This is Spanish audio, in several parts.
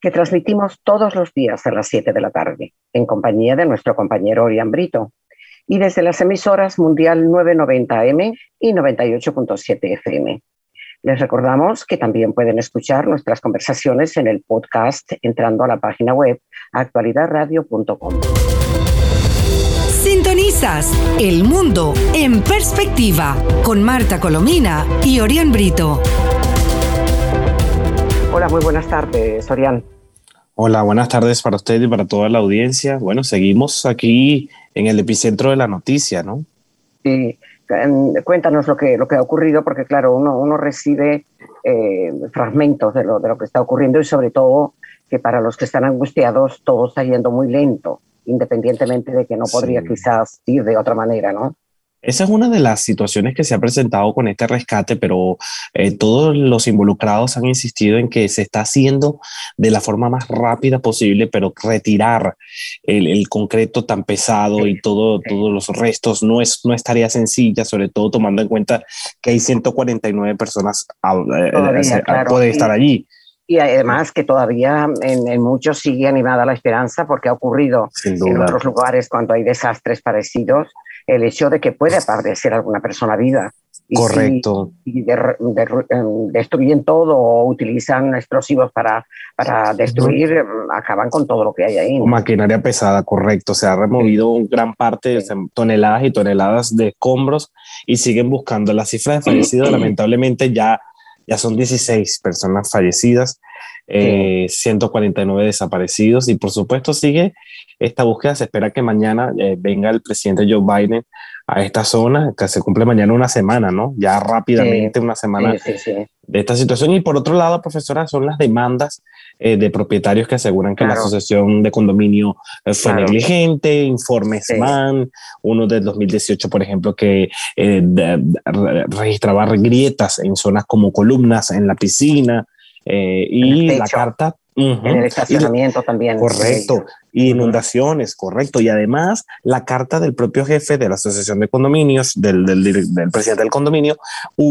que transmitimos todos los días a las 7 de la tarde, en compañía de nuestro compañero Orián Brito, y desde las emisoras Mundial 990M y 98.7 FM. Les recordamos que también pueden escuchar nuestras conversaciones en el podcast entrando a la página web actualidadradio.com. Sintonizas El Mundo en Perspectiva con Marta Colomina y Orián Brito. Hola, muy buenas tardes, Sorian. Hola, buenas tardes para usted y para toda la audiencia. Bueno, seguimos aquí en el epicentro de la noticia, ¿no? Sí, em, cuéntanos lo que, lo que ha ocurrido, porque claro, uno, uno recibe eh, fragmentos de lo, de lo que está ocurriendo y sobre todo que para los que están angustiados todo está yendo muy lento, independientemente de que no podría quizás ir de otra manera, ¿no? Esa es una de las situaciones que se ha presentado con este rescate, pero eh, todos los involucrados han insistido en que se está haciendo de la forma más rápida posible, pero retirar el, concreto tan pesado y todo, todos los restos no es, no es tarea sencilla, sobre todo tomando en cuenta que hay 149 personas que eh, eh, pueden estar allí. Y además que todavía en, muchos sigue animada la esperanza porque ha ocurrido en otros lugares cuando hay desastres parecidos el hecho de que puede aparecer alguna persona viva. Correcto. y em, destruyen todo o utilizan explosivos para, para destruir, em, acaban con todo lo que hay ahí. Maquinaria pesada, correcto. Se ha removido gran parte, de toneladas y toneladas de escombros y siguen buscando. La cifra de fallecidos, lamentablemente, ya, ya son 16 personas fallecidas. 149 eh, desaparecidos y por supuesto sigue esta búsqueda. Se espera que mañana eh, venga el presidente Joe Biden a esta zona, que se cumple mañana una semana, ¿no? Ya rápidamente una semana de esta situación. Y por otro lado, profesora, son las demandas eh, de propietarios que aseguran que la asociación de condominio fue negligente, informes MAN, uno del 2018, por ejemplo, que registraba grietas en zonas como columnas en la piscina. Eh, y la carta... En el estacionamiento también. Correcto. Y inundaciones, correcto. Y además la carta del propio jefe de la Asociación de Condominios, del, presidente del condominio,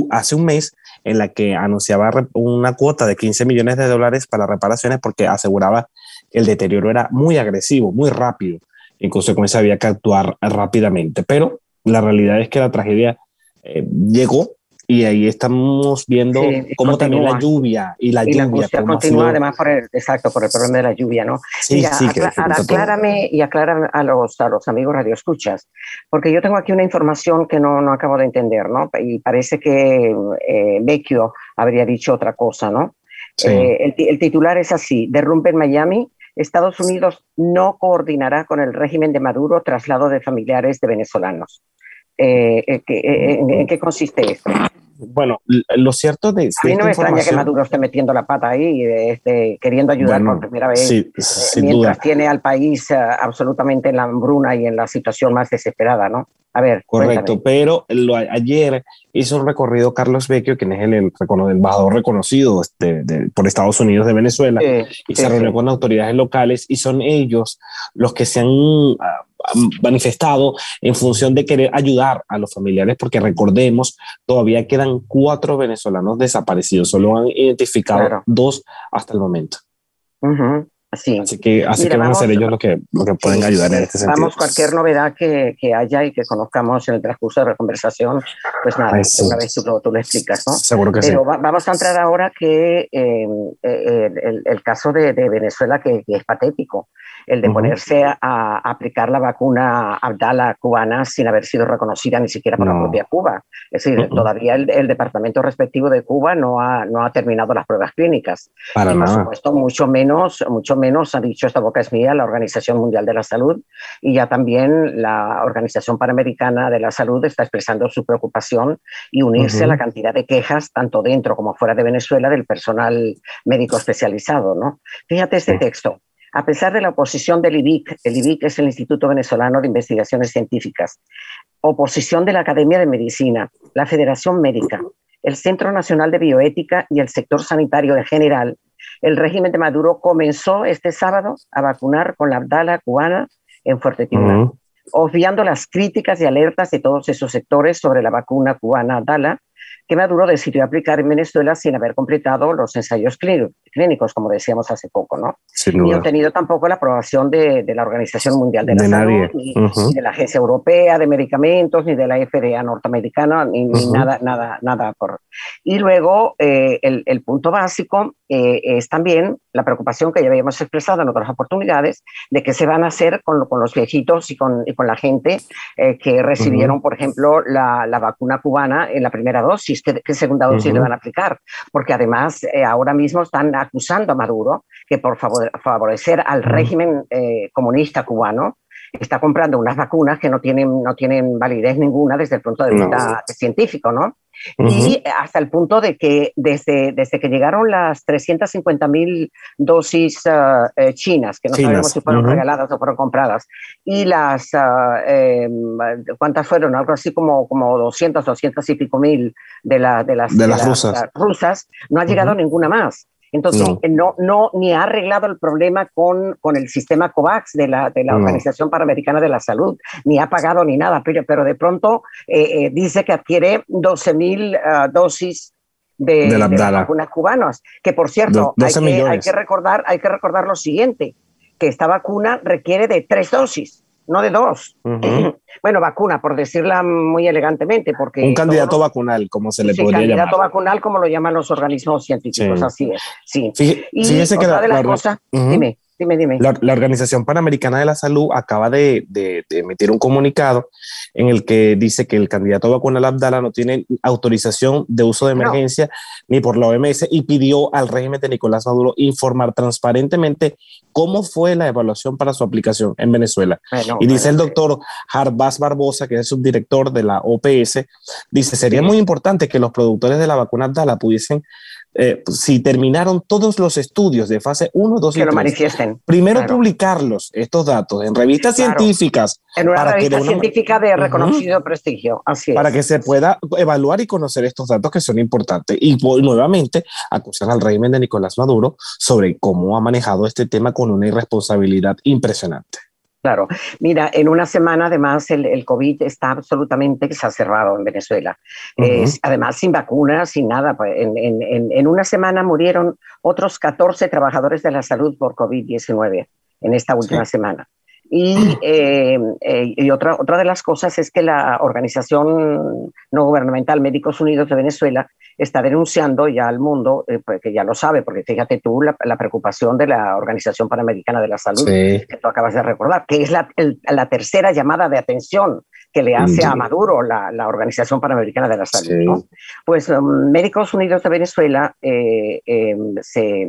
hace un mes en la que anunciaba una cuota de 15 millones de dólares para reparaciones porque aseguraba que el deterioro era muy agresivo, muy rápido. En consecuencia había que actuar rápidamente. Pero la realidad es que la tragedia eh, llegó y ahí estamos viendo cómo también la lluvia y la y lluvia. La continúa además por el, exacto, por el problema de la lluvia, ¿no? Sí, sí. aclárame y aclara a los, a los amigos radioescuchas, porque yo tengo aquí una información que no, no acabo de entender, ¿no? Y parece que eh, Vecchio habría dicho otra cosa, ¿no? Eh, el, el, titular es así, derrumbe en Miami, Estados Unidos no coordinará con el régimen de Maduro traslado de familiares de venezolanos. Eh, eh, eh, ¿en, qué consiste esto? Bueno, lo cierto de... A mí no me extraña que Maduro esté metiendo la pata ahí, este, queriendo ayudar por primera vez, mientras tiene al país absolutamente en la hambruna y en la situación más desesperada, ¿no? A ver. Correcto, pero lo, ayer hizo un recorrido Carlos Vecchio, quien es el, el embajador reconocido este, por Estados Unidos de Venezuela, y se reunió con autoridades locales y son ellos los que se han ah, manifestado en función de querer ayudar a los familiares, porque recordemos, todavía quedan cuatro venezolanos desaparecidos, solo han identificado dos hasta el momento. Así, que, así que van a ser ellos los que, lo que pueden ayudar en este sentido. Vamos, cualquier novedad que, que, haya y que conozcamos en el transcurso de la conversación, pues nada, una vez tú, tú, lo explicas, ¿no? Seguro que Pero vamos a entrar ahora que eh, eh, el, el, caso de, de Venezuela, que, que, es patético el de ponerse a, aplicar la vacuna Abdala cubana sin haber sido reconocida ni siquiera por la propia Cuba. Es decir, todavía el, departamento respectivo de Cuba no ha, no ha terminado las pruebas clínicas. Para y, por supuesto, mucho menos, mucho menos ha dicho esta boca es mía la Organización Mundial de la Salud y ya también la Organización Panamericana de la Salud está expresando su preocupación y unirse a la cantidad de quejas, tanto dentro como fuera de Venezuela, del personal médico especializado. ¿no? Fíjate este texto. a pesar de la oposición del IBIC, el IBIC es el Instituto Venezolano de Investigaciones Científicas, oposición de la Academia de Medicina, la Federación Médica, el Centro Nacional de Bioética y el sector sanitario en general, el régimen de Maduro comenzó este sábado a vacunar con la Abdala cubana en Fuerte Tiburon, obviando las críticas y alertas de todos esos sectores sobre la vacuna cubana Abdala, que Maduro decidió aplicar en Venezuela sin haber completado los ensayos clínicos, como decíamos hace poco, ¿no? Ni obtenido tampoco la aprobación de, la Organización Mundial de la Salud, ni, de la Agencia Europea de Medicamentos, ni de la FDA norteamericana, ni, nada, nada, nada. Por... Y luego, eh, el, el, punto básico eh, es también la preocupación que ya habíamos expresado en otras oportunidades de qué se van a hacer con, con los viejitos y con, y con la gente eh, que recibieron, por ejemplo, la, la, vacuna cubana en la primera dosis, qué, segunda dosis le van a aplicar, porque además eh, ahora mismo están acusando a Maduro que por favor, favorecer al régimen comunista cubano, está comprando unas vacunas que no tienen, no tienen validez ninguna desde el punto de vista científico, ¿no? y hasta el punto de que desde, desde que llegaron las 350 mil dosis ah, eh, chinas, que no sabemos si fueron regaladas o fueron compradas, y las, uh, eh, ¿cuántas fueron? Algo así como, como 200, 200 y pico mil de, la, de, las, de, las, rusas. rusas, no ha llegado ninguna más. Entonces, no. no, ni ha arreglado el problema con, con el sistema COVAX de la, de la Organización Panamericana de la Salud, ni ha pagado ni nada, pero, pero de pronto eh, eh, dice que adquiere 12 mil ah, dosis de, de, vacunas cubanas, que por cierto, hay que, hay que, recordar, hay que recordar lo siguiente, que esta vacuna requiere de tres dosis no de dos. Bueno, vacuna, por decirla muy elegantemente, porque... Un candidato vacunal, como se le sí, podría llamar. candidato vacunal, como lo llaman los organismos científicos, así es, sí. y otra de las cosas, dime. Dime, dime. La, Organización Panamericana de la Salud acaba de, de, emitir un comunicado en el que dice que el candidato vacunal Abdala no tiene autorización de uso de emergencia ni por la OMS y pidió al régimen de Nicolás Maduro informar transparentemente cómo fue la evaluación para su aplicación en Venezuela. y dice el doctor Harbaz Barbosa, que es el subdirector de la OPS, dice, sería muy importante que los productores de la vacuna Abdala pudiesen eh, si terminaron todos los estudios de fase 1, 2 y 3, manifiesten. primero publicarlos, estos datos, en revistas científicas. En una revista científica de reconocido prestigio, así Para que se pueda evaluar y conocer estos datos que son importantes. Y nuevamente acusar al régimen de Nicolás Maduro sobre cómo ha manejado este tema con una irresponsabilidad impresionante. Claro, mira, en una semana además el, el COVID está absolutamente exacerbado en Venezuela. además, sin vacunas, sin nada. Pues, en, en, en, una semana murieron otros 14 trabajadores de la salud por COVID-19 en esta última semana. Y, eh, eh, y, otra, otra de las cosas es que la Organización No Gubernamental Médicos Unidos de Venezuela está denunciando ya al mundo, eh, pues, que ya lo sabe, porque fíjate tú la, preocupación de la Organización Panamericana de la Salud, que tú acabas de recordar, que es la, la, tercera llamada de atención que le hace a Maduro la, la, Organización Panamericana de la Salud. Pues um, Médicos Unidos de Venezuela em, se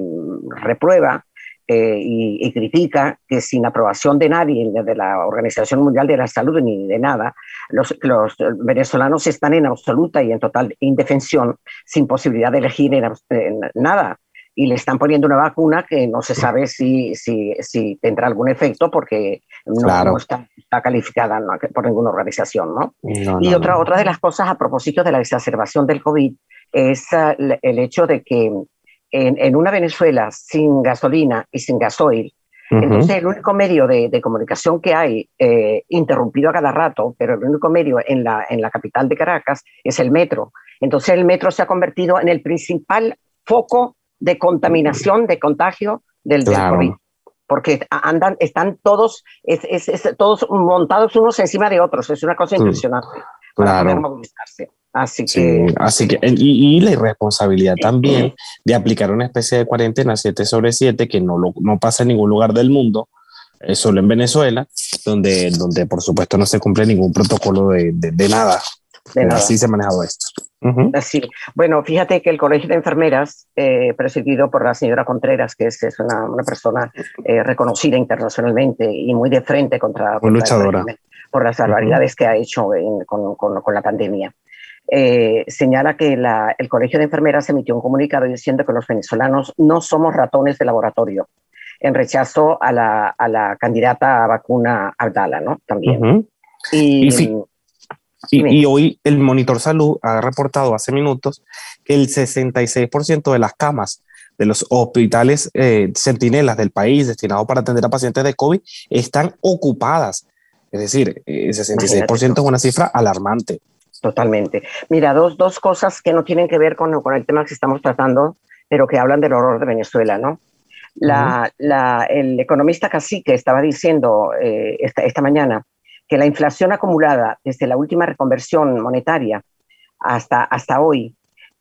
reprueba eh, y, critica que sin aprobación de nadie, de la Organización Mundial de la Salud ni de nada, los, los venezolanos están en absoluta y en total indefensión, sin posibilidad de elegir en, nada. Y le están poniendo una vacuna que no se sabe si, si, si tendrá algún efecto porque no, está, está, calificada por ninguna organización. ¿no? y otra, otra de las cosas a propósito de la exacerbación del COVID es uh, el hecho de que en, una Venezuela sin gasolina y sin gasoil, entonces el único medio de, comunicación que hay, eh, interrumpido a cada rato, pero el único medio en la, en la capital de Caracas es el metro. Entonces el metro se ha convertido en el principal foco de contaminación, de contagio del, COVID porque andan, están todos, es, todos montados unos encima de otros, es una cosa impresionante para poder movilizarse. Así que. así que y, la irresponsabilidad también de aplicar una especie de cuarentena 7 sobre 7 que no, lo, no pasa en ningún lugar del mundo, eh, solo en Venezuela, donde, donde por supuesto no se cumple ningún protocolo de, de, nada. Así se ha manejado esto. Así. Bueno, fíjate que el Colegio de Enfermeras, eh, presidido por la señora Contreras, que es, es una, una, persona eh, reconocida internacionalmente y muy de frente contra, luchadora. por las barbaridades que ha hecho con, con, con, la pandemia. Eh, señala que el Colegio de Enfermeras emitió un comunicado diciendo que los venezolanos no somos ratones de laboratorio, en rechazo a la, a la candidata a vacuna Abdala, ¿no? También. y, y, hoy el Monitor Salud ha reportado hace minutos que el 66% de las camas de los hospitales eh, centinelas del país destinados para atender a pacientes de COVID están ocupadas. Es decir, el 66% es una cifra alarmante. Totalmente. Mira, dos, dos cosas que no tienen que ver con, con el tema que estamos tratando, pero que hablan del horror de Venezuela, ¿no? La, la, el economista Cacique estaba diciendo eh, esta, esta, mañana que la inflación acumulada desde la última reconversión monetaria hasta, hasta hoy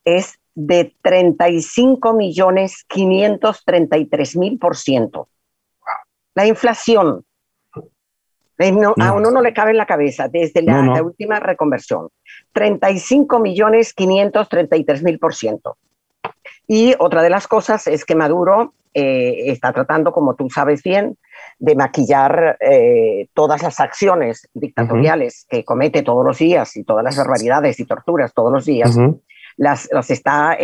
es de 35 millones 533 mil por ciento. La inflación a uno no le cabe en la cabeza desde la, la última reconversión. 35 millones 533 mil por ciento. Y otra de las cosas es que Maduro eh, está tratando, como tú sabes bien, de maquillar eh, todas las acciones dictatoriales que comete todos los días y todas las barbaridades y torturas todos los días las, está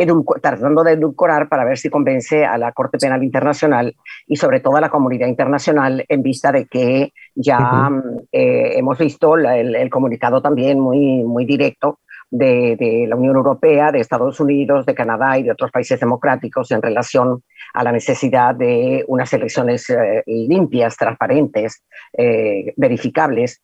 tratando de edulcorar para ver si convence a la Corte Penal Internacional y sobre todo a la comunidad internacional en vista de que ya eh, hemos visto el, comunicado también muy, muy directo de, la Unión Europea, de Estados Unidos, de Canadá y de otros países democráticos en relación a la necesidad de unas elecciones eh, limpias, transparentes, eh, verificables,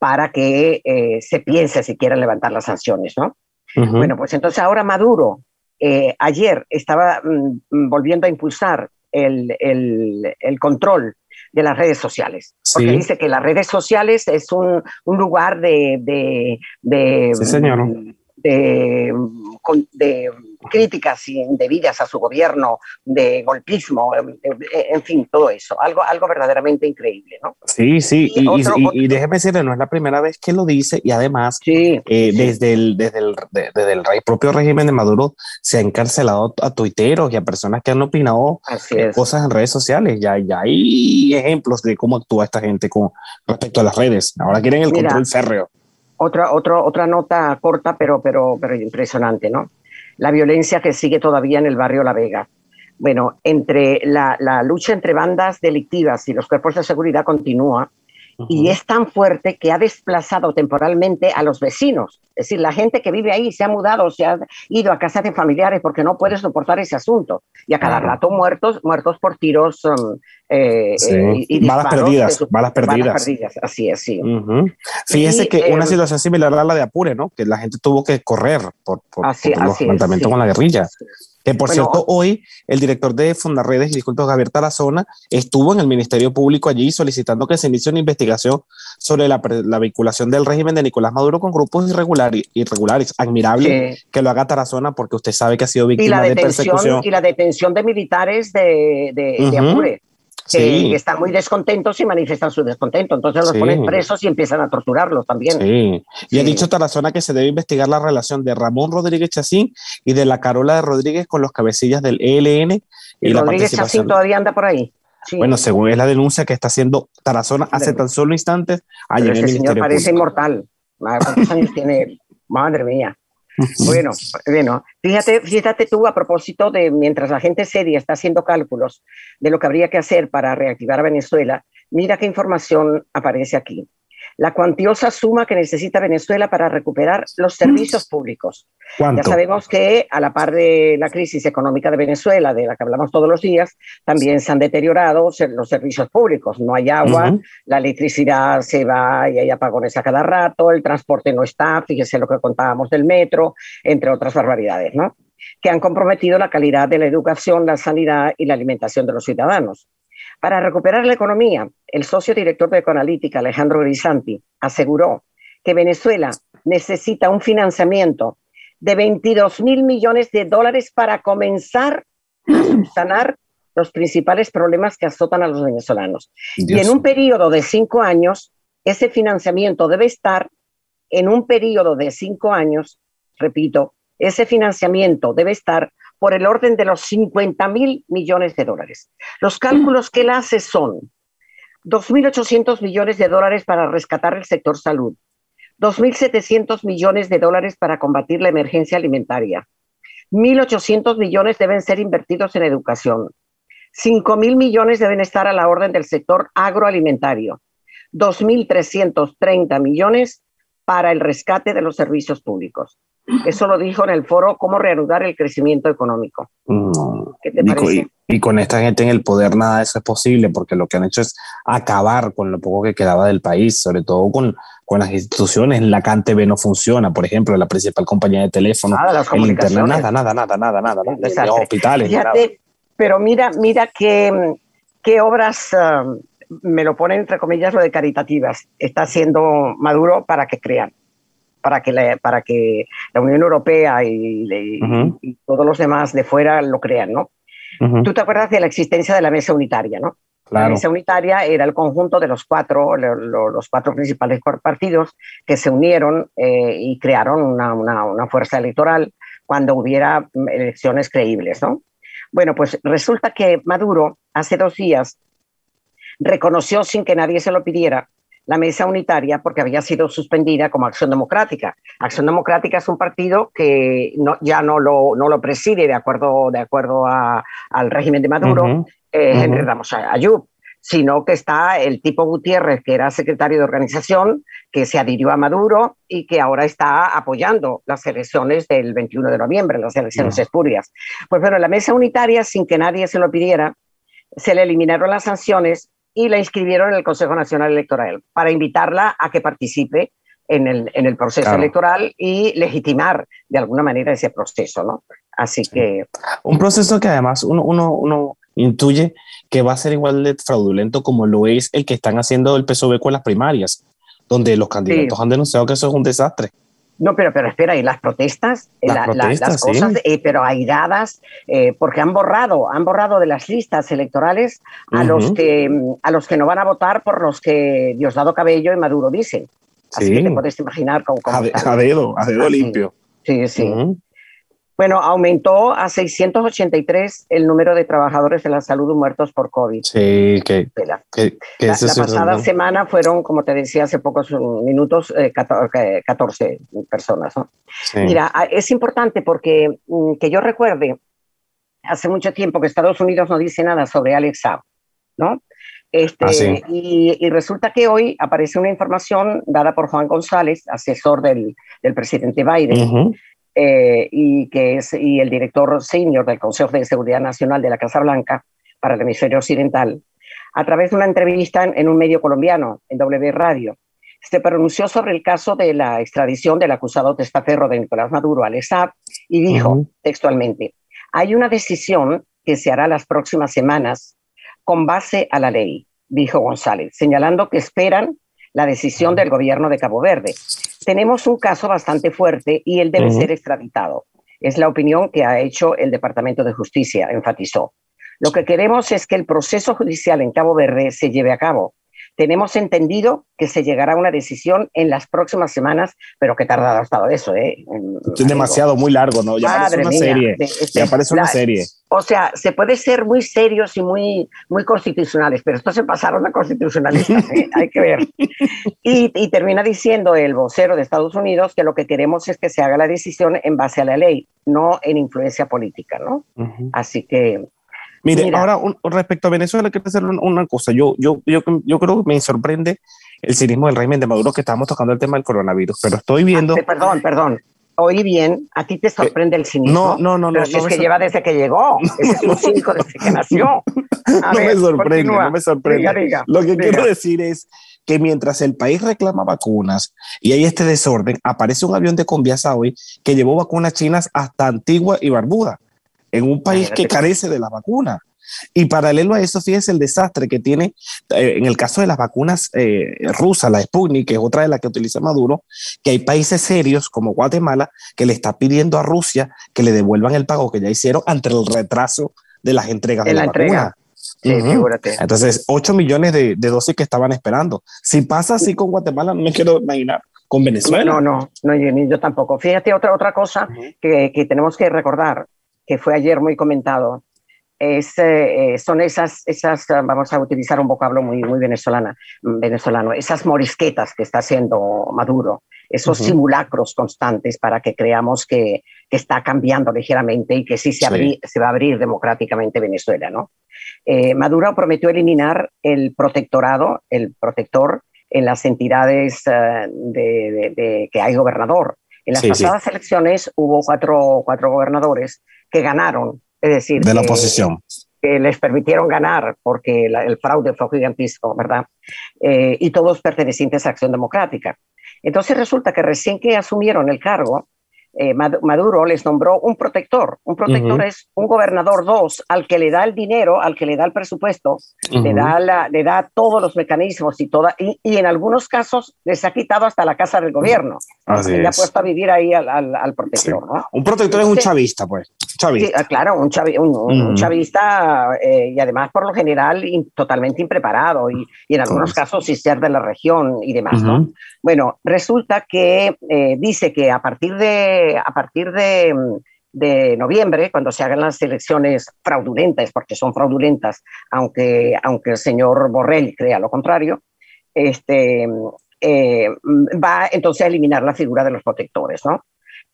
para que se piense si quieren levantar las sanciones, ¿no? Bueno, pues entonces ahora Maduro, eh, ayer estaba mm, volviendo a impulsar el, el, control de las redes sociales, porque dice que las redes sociales es un, un lugar de, de, de, sí, señor. De, de críticas indebidas a su gobierno, de golpismo, en fin, todo eso, algo, algo verdaderamente increíble, ¿no? Sí, sí, y, déjeme decirle, no es la primera vez que lo dice y además eh, desde, el, desde, el, desde el propio régimen de Maduro se ha encarcelado a tuiteros y a personas que han opinado cosas en redes sociales, ya, ya hay ejemplos de cómo actúa esta gente con respecto a las redes, ahora quieren el control férreo. Otra, otra, otra nota corta, pero, pero, pero impresionante, ¿no? la violencia que sigue todavía en el barrio La Vega. Bueno, entre la, lucha entre bandas delictivas y los cuerpos de seguridad continúa y es tan fuerte que ha desplazado temporalmente a los vecinos. Es decir, la gente que vive ahí se ha mudado, se ha ido a casas de familiares porque no puede soportar ese asunto. Y a cada rato muertos, muertos por tiros um, eh, eh, y, balas perdidas, balas perdidas. Así es, sí. Fíjese que una em, situación similar a la de Apure, ¿no? Que la gente tuvo que correr por, por, los enfrentamientos con la guerrilla. Que por cierto, hoy el director de Fundarredes y Disculpos Javier Tarazona estuvo en el Ministerio Público allí solicitando que se inicie una investigación sobre la, vinculación del régimen de Nicolás Maduro con grupos irregulares. irregulares. Admirable que lo haga Tarazona porque usted sabe que ha sido víctima de persecución. Y la detención de militares de, de, Apure que, están muy descontentos y manifiestan su descontento. Entonces los ponen presos y empiezan a torturarlos también. Sí. Y ha dicho Tarazona que se debe investigar la relación de Ramón Rodríguez Chacín y de la Carola de Rodríguez con los cabecillas del ELN. Y, Rodríguez Chacín todavía anda por ahí. Bueno, según es la denuncia que está haciendo Tarazona hace tan solo instantes, allí el señor parece inmortal. ¿Cuántos años tiene? Madre mía. Bueno, bueno, fíjate, fíjate tú a propósito de mientras la gente seria está haciendo cálculos de lo que habría que hacer para reactivar a Venezuela, mira qué información aparece aquí la cuantiosa suma que necesita Venezuela para recuperar los servicios públicos. Ya sabemos que a la par de la crisis económica de Venezuela, de la que hablamos todos los días, también se han deteriorado los servicios públicos. No hay agua, la electricidad se va y hay apagones a cada rato, el transporte no está, fíjese lo que contábamos del metro, entre otras barbaridades, ¿no? que han comprometido la calidad de la educación, la sanidad y la alimentación de los ciudadanos. Para recuperar la economía, el socio director de Ecoanalítica, Alejandro Grisanti, aseguró que Venezuela necesita un financiamiento de 22 mil millones de dólares para comenzar a sanar los principales problemas que azotan a los venezolanos. Y en un periodo de cinco años, ese financiamiento debe estar en un periodo de cinco años, repito, ese financiamiento debe estar por el orden de los 50 mil millones de dólares. Los cálculos que él hace son 2.800 millones de dólares para rescatar el sector salud, 2.700 millones de dólares para combatir la emergencia alimentaria, 1.800 millones deben ser invertidos en educación, 5 mil millones deben estar a la orden del sector agroalimentario, 2.330 millones para el rescate de los servicios públicos. Eso lo dijo en el foro Cómo reanudar el crecimiento económico. ¿Qué te parece? Y, con esta gente en el poder nada de eso es posible, porque lo que han hecho es acabar con lo poco que quedaba del país, sobre todo con, con las instituciones. La CanTV no funciona, por ejemplo, la principal compañía de teléfono, nada, el internet, nada, nada, nada, nada, nada, nada los hospitales. pero mira, mira qué, qué obras, ah, me lo ponen entre comillas lo de caritativas, está haciendo Maduro para que crean para que la, para que la Unión Europea y, todos los demás de fuera lo crean, ¿no? Tú te acuerdas de la existencia de la mesa unitaria, ¿no? La mesa unitaria era el conjunto de los cuatro, los cuatro principales partidos que se unieron eh, y crearon una, una, una, fuerza electoral cuando hubiera elecciones creíbles, ¿no? Bueno, pues resulta que Maduro hace dos días reconoció sin que nadie se lo pidiera la mesa unitaria porque había sido suspendida como Acción Democrática. Acción Democrática es un partido que no, ya no lo, no lo preside de acuerdo, de acuerdo al régimen de Maduro, eh, Ayub, sino que está el tipo Gutiérrez, que era secretario de organización, que se adhirió a Maduro y que ahora está apoyando las elecciones del 21 de noviembre, las elecciones espurias. Pues bueno, la mesa unitaria, sin que nadie se lo pidiera, se le eliminaron las sanciones y la inscribieron en el Consejo Nacional Electoral para invitarla a que participe en el, en el proceso electoral y legitimar de alguna manera ese proceso, ¿no? Así que... Un proceso que además uno, uno, uno intuye que va a ser igual de fraudulento como lo es el que están haciendo el PSOE con las primarias, donde los candidatos han denunciado que eso es un desastre. No, pero, pero espera, y las protestas, eh, las, cosas, eh, pero airadas, eh, porque han borrado, han borrado de las listas electorales a los que a los que no van a votar por los que Diosdado Cabello y Maduro dicen. Así que te puedes imaginar cómo. a, dedo, a dedo limpio. Sí, sí. Bueno, aumentó a 683 el número de trabajadores de la salud muertos por COVID. Sí, que, la, pasada semana fueron, como te decía hace pocos minutos, 14, eh, personas. Mira, es importante porque mm, que yo recuerde, hace mucho tiempo que Estados Unidos no dice nada sobre Alex Saab, ¿no? Este, ah, y, resulta que hoy aparece una información dada por Juan González, asesor del, del presidente Biden, eh, y que es y el director senior del Consejo de Seguridad Nacional de la Casa Blanca para el hemisferio occidental, a través de una entrevista en, un medio colombiano, en W Radio, se pronunció sobre el caso de la extradición del acusado testaferro de Nicolás Maduro al ESAP y dijo textualmente, hay una decisión que se hará las próximas semanas con base a la ley, dijo González, señalando que esperan la decisión del gobierno de Cabo Verde. Tenemos un caso bastante fuerte y él debe ser extraditado. Es la opinión que ha hecho el Departamento de Justicia, enfatizó. Lo que queremos es que el proceso judicial en Cabo Verde se lleve a cabo tenemos entendido que se llegará a una decisión en las próximas semanas, pero que tardado ha estado eso, ¿eh? Es demasiado, muy largo, ¿no? Ya parece una serie. ya parece una serie. O sea, se puede ser muy serios y muy, muy constitucionales, pero esto se pasaron a constitucionalistas, ¿eh? hay que ver. Y, y, termina diciendo el vocero de Estados Unidos que lo que queremos es que se haga la decisión en base a la ley, no en influencia política, ¿no? Así que Mire, ahora respecto a Venezuela, quiero hacer una cosa. Yo, yo, yo, yo creo que me sorprende el cinismo del régimen de Maduro que estábamos tocando el tema del coronavirus, pero estoy viendo... Ah, perdón, perdón. Oí bien, a ti te eh, sorprende el cinismo. No, no, no. Pero no, es que lleva desde que llegó. Ese es un cínico desde que nació. no me sorprende, no me sorprende. Lo que quiero decir es que mientras el país reclama vacunas y hay este desorden, aparece un avión de Conviasa hoy que llevó vacunas chinas hasta Antigua y Barbuda en un país que carece de la vacuna. Y paralelo a eso, fíjese el desastre que tiene eh, en el caso de las vacunas eh, rusas, la Sputnik, que es otra de las que utiliza Maduro, que hay países serios como Guatemala que le está pidiendo a Rusia que le devuelvan el pago que ya hicieron ante el retraso de las entregas de, la, vacuna. Entonces, 8 millones de, dosis que estaban esperando. Si pasa así con Guatemala, no me quiero imaginar con Venezuela. No, no, no, yo, yo tampoco. Fíjate otra, otra cosa que, que tenemos que recordar que fue ayer muy comentado, es, eh, son esas, esas, vamos a utilizar un vocablo muy, muy venezolana, venezolano, esas morisquetas que está haciendo Maduro esos simulacros constantes para que creamos que, que, está cambiando ligeramente y que sí se, se va a abrir democráticamente Venezuela, ¿no? Eh, Maduro prometió eliminar el protectorado, el protector en las entidades eh, de, que hay gobernador. En las pasadas elecciones hubo cuatro, cuatro gobernadores que ganaron, es decir, de la oposición que les permitieron ganar porque el fraude fue gigantesco, ¿verdad? Eh, y todos pertenecientes a Acción Democrática. Entonces resulta que recién que asumieron el cargo, eh, Maduro les nombró un protector. Un protector es un gobernador dos al que le da el dinero, al que le da el presupuesto, le, da la, le da todos los mecanismos y, toda, y, en algunos casos les ha quitado hasta la casa del gobierno. Así le ha puesto a vivir ahí al, al, protector. Un protector es un chavista, pues. Sí, ah, claro, un, un, chavista eh, y además por lo general totalmente impreparado y, y en algunos casos sin ser de la región y demás. ¿no? Bueno, resulta que eh, dice que a partir de, a partir de, de, noviembre, cuando se hagan las elecciones fraudulentas, porque son fraudulentas, aunque, aunque el señor Borrell crea lo contrario, este, eh, va entonces a eliminar la figura de los protectores, ¿no?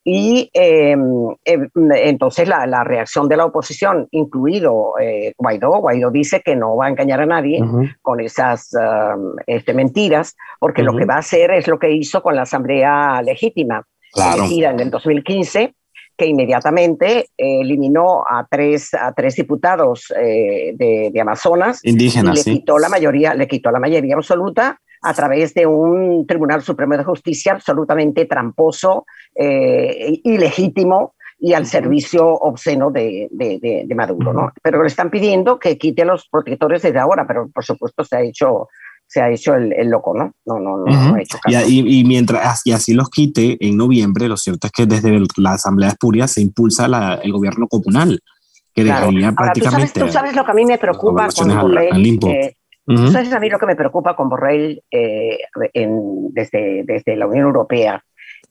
Y em, em, entonces la, la, reacción de la oposición, incluido eh, Guaidó, Guaidó dice que no va a engañar a nadie con esas este, mentiras, porque lo que va a hacer es lo que hizo con la Asamblea Legítima, elegida en el 2015, que inmediatamente eliminó a tres, a tres diputados eh, de, de, Amazonas indígenas, y le quitó la mayoría, le quitó la mayoría absoluta a través de un Tribunal Supremo de Justicia absolutamente tramposo, eh, ilegítimo y al servicio obsceno de, de, Maduro. ¿no? Pero le están pidiendo que quite los protectores desde ahora, pero por supuesto se ha hecho se ha hecho el, loco, ¿no? No, no, no, ha hecho caso. Y, mientras y así los quite en noviembre, lo cierto es que desde la Asamblea Espuria se impulsa el gobierno comunal, que dejaría prácticamente... ¿tú sabes, lo que a mí me preocupa con ley, entonces, a mí lo que me preocupa con Borrell eh, desde, desde la Unión Europea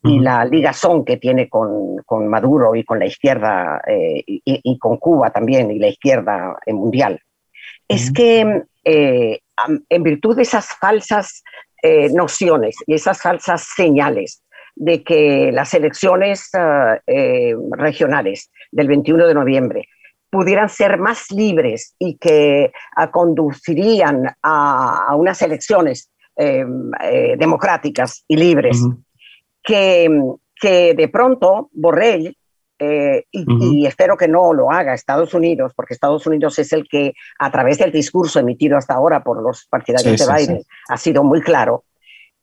y la ligazón que tiene con, con, Maduro y con la izquierda eh, y, con Cuba también y la izquierda mundial, es que eh, en virtud de esas falsas nociones y esas falsas señales de que las elecciones regionales del 21 de noviembre pudieran ser más libres y que ah, conducirían a, unas elecciones em, eh, democráticas y libres, que, que, de pronto Borrell, eh, y, espero que no lo haga Estados Unidos, porque Estados Unidos es el que, a través del discurso emitido hasta ahora por los partidarios de Biden, ha sido muy claro,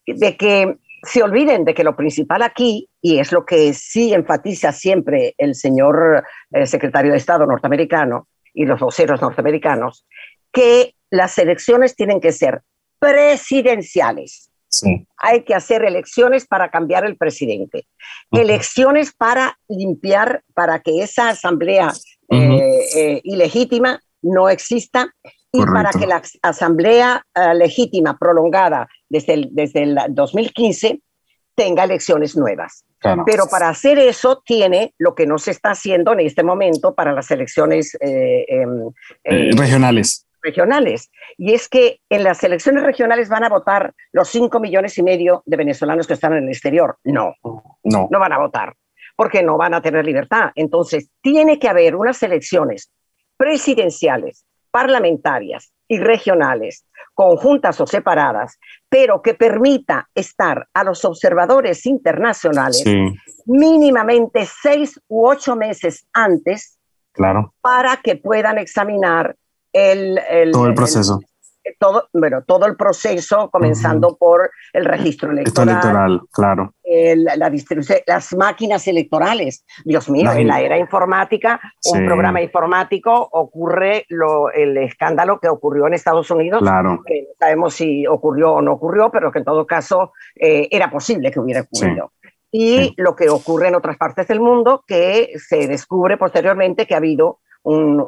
de que se olviden de que lo principal aquí, y es lo que sí enfatiza siempre el señor eh, secretario de Estado norteamericano y los voceros norteamericanos, que las elecciones tienen que ser presidenciales. Hay que hacer elecciones para cambiar el presidente, elecciones para limpiar, para que esa asamblea eh, eh, ilegítima no exista y para que la asamblea legítima prolongada desde el, desde el 2015 tenga elecciones nuevas. Pero para hacer eso tiene lo que no se está haciendo en este momento para las elecciones eh, em, eh, regionales. regionales. Y es que en las elecciones regionales van a votar los 5 millones y medio de venezolanos que están en el exterior. No, no, no van a votar porque no van a tener libertad. Entonces, tiene que haber unas elecciones presidenciales, parlamentarias y regionales conjuntas o separadas, pero que permita estar a los observadores internacionales mínimamente seis u ocho meses antes claro. para que puedan examinar el, el todo el proceso todo, bueno, todo el proceso, comenzando por el registro electoral, claro. la distribución, las máquinas electorales. Dios mío, en la era informática, un programa informático ocurre lo, el escándalo que ocurrió en Estados Unidos. Claro. Que no sabemos si ocurrió o no ocurrió, pero que en todo caso eh, era posible que hubiera ocurrido. Y lo que ocurre en otras partes del mundo, que se descubre posteriormente que ha habido un,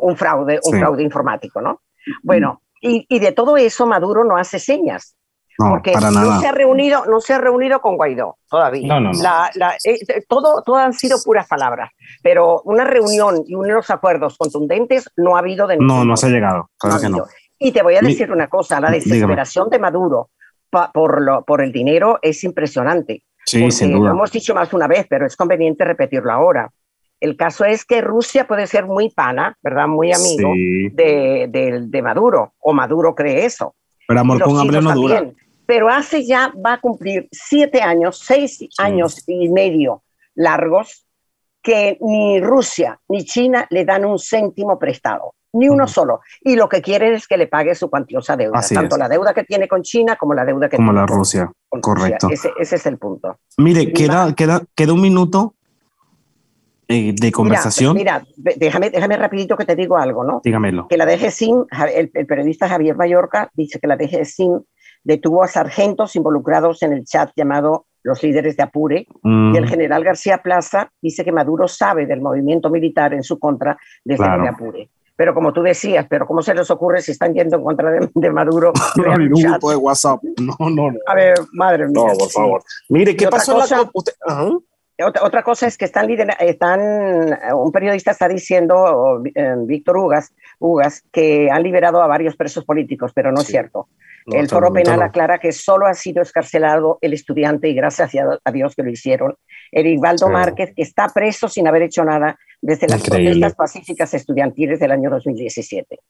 un, fraude, un fraude informático, ¿no? Bueno, y, de todo eso Maduro no hace señas. porque no se ha reunido, no se ha reunido con Guaidó todavía. No, eh, todo, todo han sido puras palabras, pero una reunión y unos acuerdos contundentes no ha habido de No, no se ha llegado, claro que no. Y te voy a decir una cosa, la desesperación de Maduro por, lo, por el dinero es impresionante. Sí, sin duda. Lo hemos dicho más una vez, pero es conveniente repetirlo ahora. El caso es que Rusia puede ser muy pana, ¿verdad? Muy amigo de, de, Maduro, o Maduro cree eso. Pero amor con hambre no dura. Pero hace ya, va a cumplir siete años, seis años y medio largos, que ni Rusia ni China le dan un céntimo prestado, ni uno solo. Y lo que quieren es que le pague su cuantiosa deuda, tanto la deuda que tiene con China como la deuda que como tiene la Rusia. Con Correcto. Ese, ese, es el punto. Mire, queda, queda, queda un minuto eh, de conversación. Mira, déjame, déjame rapidito que te digo algo, ¿no? Dígamelo. Que la DGSIM, el, el periodista Javier Mallorca dice que la DGSIM detuvo a sargentos involucrados en el chat llamado Los líderes de Apure, y el mm. general García Plaza dice que Maduro sabe del movimiento militar en su contra desde claro. Apure. Pero como tú decías, pero ¿cómo se les ocurre si están yendo en contra de, Maduro? no, un grupo de WhatsApp. No, no, no. A ver, madre mía. No, por favor. Mire, ¿qué pasó la... Otra, cosa es que están, están, un periodista está diciendo, eh, Víctor Ugas, Ugas, que han liberado a varios presos políticos, pero no es cierto. el foro penal aclara que solo ha sido escarcelado el estudiante y gracias a Dios que lo hicieron. Erivaldo Márquez, que está preso sin haber hecho nada desde las protestas pacíficas estudiantiles del año 2017.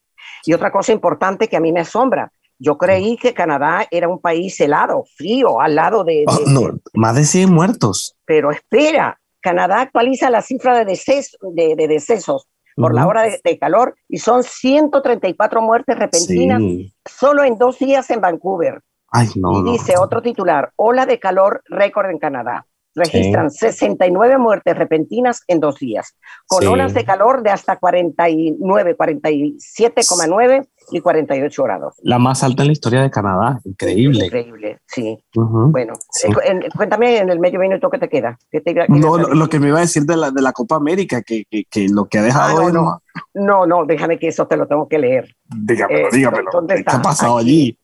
Y otra cosa importante que a mí me asombra, yo creí que Canadá era un país helado, frío, al lado de... Oh, no, más de 100 muertos. Pero espera, Canadá actualiza la cifra de, de, decesos por la hora de, calor y son 134 muertes repentinas solo en dos días en Vancouver. Ay, no, y dice otro titular, ola de calor récord en Canadá. Registran 69 muertes repentinas en dos días, con olas de calor de hasta 49, 47,9 y 48 grados. La más alta en la historia de Canadá, increíble. Increíble, sí. Bueno, eh, cuéntame en el medio minuto que te queda. no, lo, que me iba a decir de la, de la Copa América, que, que, lo que ha dejado... Ah, no, no, no, déjame que eso te lo tengo que leer. Dígamelo, eh, dígamelo. ¿Qué ha pasado allí?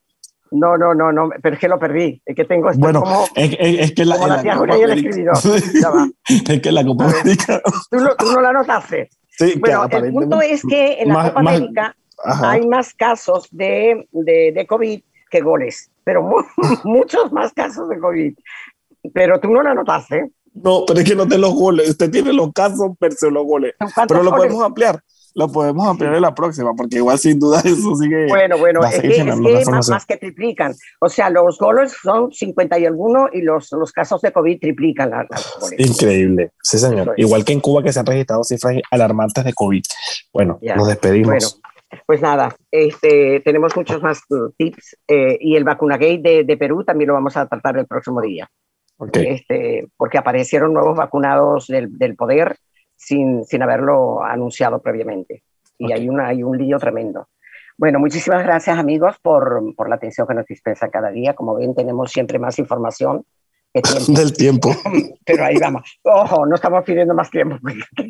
No, no, no, no, pero es que lo perdí. Es que tengo esto bueno, como, es, es, que la, como la, escribidor. es que la Copa América. ¿Tú, no, tú no la notaste. Sí, bueno, el punto es que en la Copa América hay más casos de, de, de, COVID que goles, pero muchos más casos de COVID. Pero tú no la notaste. No, pero es que no te los goles. Usted tiene los casos, pero los goles. Pero lo podemos ampliar lo podemos ampliar en la próxima, porque igual sin duda eso sigue. Bueno, bueno, es que, es más, que triplican. O sea, los goles son 50 y alguno y los, los casos de COVID triplican las, Increíble, sí, señor. Igual que en Cuba, que se han registrado cifras alarmantes de COVID. Bueno, nos despedimos. Bueno, pues nada, este, tenemos muchos más tips eh, y el vacunagate de, de Perú también lo vamos a tratar el próximo día. Okay. Este, porque aparecieron nuevos vacunados del, del poder sin, sin haberlo anunciado previamente. Y hay, una, hay un lío tremendo. Bueno, muchísimas gracias amigos por, por la atención que nos dispensa cada día. Como ven, tenemos siempre más información. Del tiempo. Pero ahí vamos. Ojo, no estamos pidiendo más tiempo que